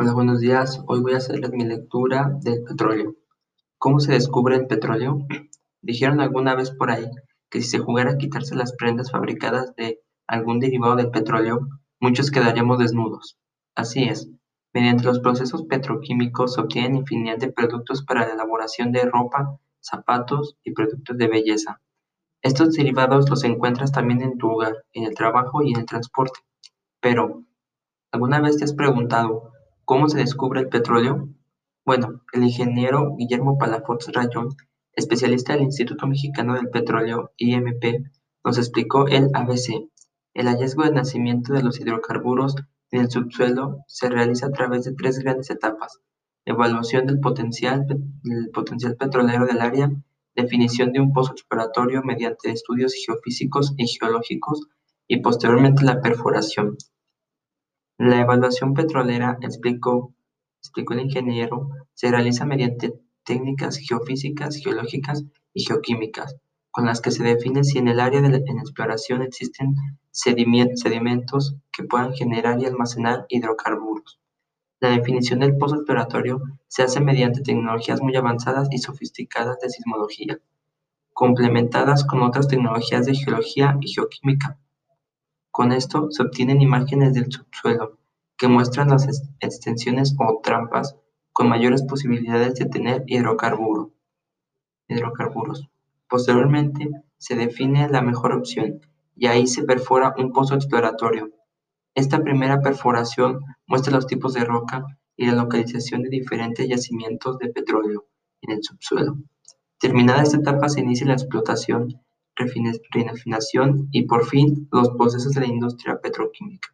Hola, buenos días. Hoy voy a hacerles mi lectura del petróleo. ¿Cómo se descubre el petróleo? Dijeron alguna vez por ahí que si se jugara a quitarse las prendas fabricadas de algún derivado del petróleo, muchos quedaríamos desnudos. Así es. Mediante los procesos petroquímicos se obtienen infinidad de productos para la elaboración de ropa, zapatos y productos de belleza. Estos derivados los encuentras también en tu hogar, en el trabajo y en el transporte. Pero, ¿alguna vez te has preguntado cómo se descubre el petróleo? Bueno, el ingeniero Guillermo Palafox Rayón, especialista del Instituto Mexicano del Petróleo, IMP, nos explicó el ABC. El hallazgo del nacimiento de los hidrocarburos en el subsuelo se realiza a través de tres grandes etapas. Evaluación del potencial, del potencial petrolero del área, definición de un pozo exploratorio mediante estudios geofísicos y geológicos y posteriormente la perforación. La evaluación petrolera, explicó, el ingeniero, se realiza mediante técnicas geofísicas, geológicas y geoquímicas, con las que se define si en el área de exploración existen sedimentos que puedan generar y almacenar hidrocarburos. La definición del pozo exploratorio se hace mediante tecnologías muy avanzadas y sofisticadas de sismología, complementadas con otras tecnologías de geología y geoquímica. Con esto se obtienen imágenes del subsuelo que muestran las extensiones o trampas con mayores posibilidades de tener hidrocarburos. Posteriormente se define la mejor opción y ahí se perfora un pozo exploratorio esta primera perforación muestra los tipos de roca y la localización de diferentes yacimientos de petróleo en el subsuelo. Terminada esta etapa se inicia la explotación, refinación y por fin los procesos de la industria petroquímica.